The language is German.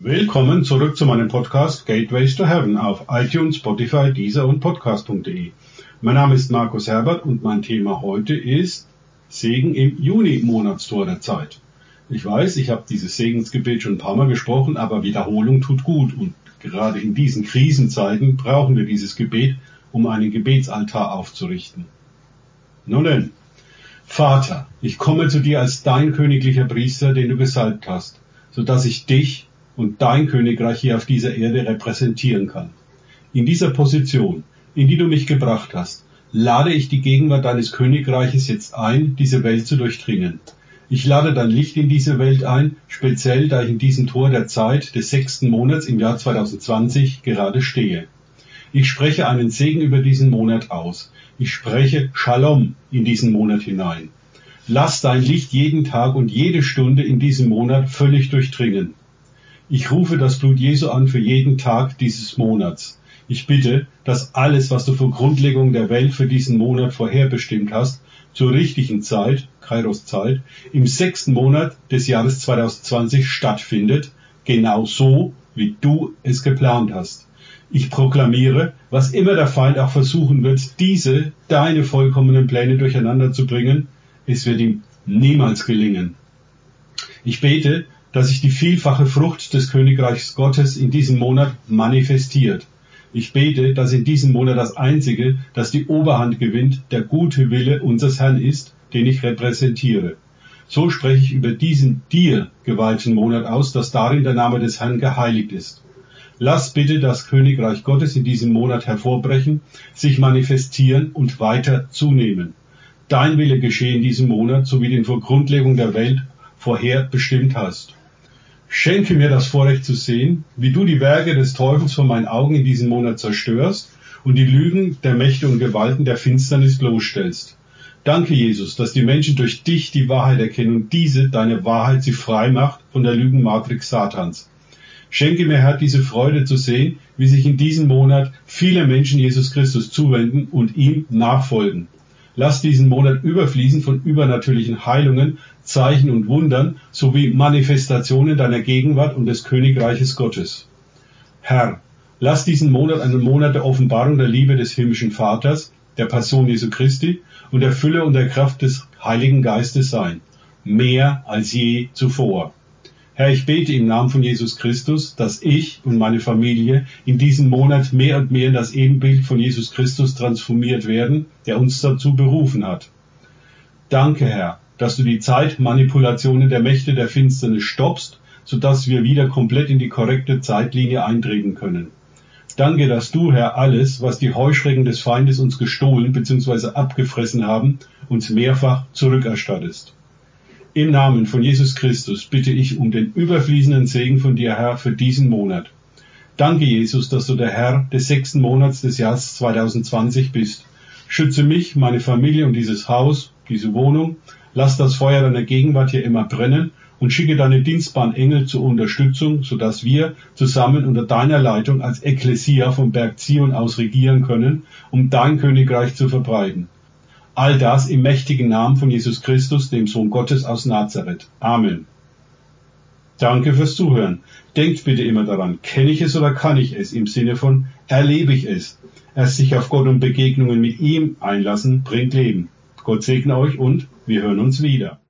Willkommen zurück zu meinem Podcast Gateways to Heaven auf iTunes, Spotify, Deezer und Podcast.de. Mein Name ist Markus Herbert und mein Thema heute ist Segen im Juni-Monatstor der Zeit. Ich weiß, ich habe dieses Segensgebet schon ein paar Mal gesprochen, aber Wiederholung tut gut und gerade in diesen Krisenzeiten brauchen wir dieses Gebet, um einen Gebetsaltar aufzurichten. Nun denn, Vater, ich komme zu dir als dein königlicher Priester, den du gesalbt hast, so dass ich dich und dein Königreich hier auf dieser Erde repräsentieren kann. In dieser Position, in die du mich gebracht hast, lade ich die Gegenwart deines Königreiches jetzt ein, diese Welt zu durchdringen. Ich lade dein Licht in diese Welt ein, speziell da ich in diesem Tor der Zeit des sechsten Monats im Jahr 2020 gerade stehe. Ich spreche einen Segen über diesen Monat aus. Ich spreche Shalom in diesen Monat hinein. Lass dein Licht jeden Tag und jede Stunde in diesem Monat völlig durchdringen. Ich rufe das Blut Jesu an für jeden Tag dieses Monats. Ich bitte, dass alles, was du vor Grundlegung der Welt für diesen Monat vorherbestimmt hast, zur richtigen Zeit, Kairos Zeit, im sechsten Monat des Jahres 2020 stattfindet, genau so, wie du es geplant hast. Ich proklamiere, was immer der Feind auch versuchen wird, diese, deine vollkommenen Pläne durcheinander zu bringen, es wird ihm niemals gelingen. Ich bete, dass sich die vielfache Frucht des Königreichs Gottes in diesem Monat manifestiert. Ich bete, dass in diesem Monat das Einzige, das die Oberhand gewinnt, der gute Wille unseres Herrn ist, den ich repräsentiere. So spreche ich über diesen dir geweihten Monat aus, dass darin der Name des Herrn geheiligt ist. Lass bitte das Königreich Gottes in diesem Monat hervorbrechen, sich manifestieren und weiter zunehmen. Dein Wille geschehe in diesem Monat, so wie den vor Grundlegung der Welt vorher bestimmt hast. Schenke mir das Vorrecht zu sehen, wie du die Werke des Teufels vor meinen Augen in diesem Monat zerstörst und die Lügen der Mächte und Gewalten der Finsternis bloßstellst. Danke, Jesus, dass die Menschen durch dich die Wahrheit erkennen und diese, deine Wahrheit, sie frei macht von der Lügenmatrix Satans. Schenke mir, Herr, diese Freude zu sehen, wie sich in diesem Monat viele Menschen Jesus Christus zuwenden und ihm nachfolgen. Lass diesen Monat überfließen von übernatürlichen Heilungen, Zeichen und Wundern sowie Manifestationen deiner Gegenwart und des Königreiches Gottes. Herr, lass diesen Monat einen Monat der Offenbarung der Liebe des himmlischen Vaters, der Person Jesu Christi und der Fülle und der Kraft des Heiligen Geistes sein. Mehr als je zuvor. Herr, ich bete im Namen von Jesus Christus, dass ich und meine Familie in diesem Monat mehr und mehr in das Ebenbild von Jesus Christus transformiert werden, der uns dazu berufen hat. Danke, Herr, dass du die Zeitmanipulationen der Mächte der Finsternis stoppst, sodass wir wieder komplett in die korrekte Zeitlinie eintreten können. Danke, dass du, Herr, alles, was die Heuschrecken des Feindes uns gestohlen bzw. abgefressen haben, uns mehrfach zurückerstattest. Im Namen von Jesus Christus bitte ich um den überfließenden Segen von dir, Herr, für diesen Monat. Danke, Jesus, dass du der Herr des sechsten Monats des Jahres 2020 bist. Schütze mich, meine Familie und dieses Haus, diese Wohnung. Lass das Feuer deiner Gegenwart hier immer brennen und schicke deine dienstbaren Engel zur Unterstützung, sodass wir zusammen unter deiner Leitung als Ekklesia vom Berg Zion aus regieren können, um dein Königreich zu verbreiten. All das im mächtigen Namen von Jesus Christus, dem Sohn Gottes aus Nazareth. Amen. Danke fürs Zuhören. Denkt bitte immer daran, kenne ich es oder kann ich es im Sinne von erlebe ich es. Erst sich auf Gott und Begegnungen mit ihm einlassen, bringt Leben. Gott segne euch und wir hören uns wieder.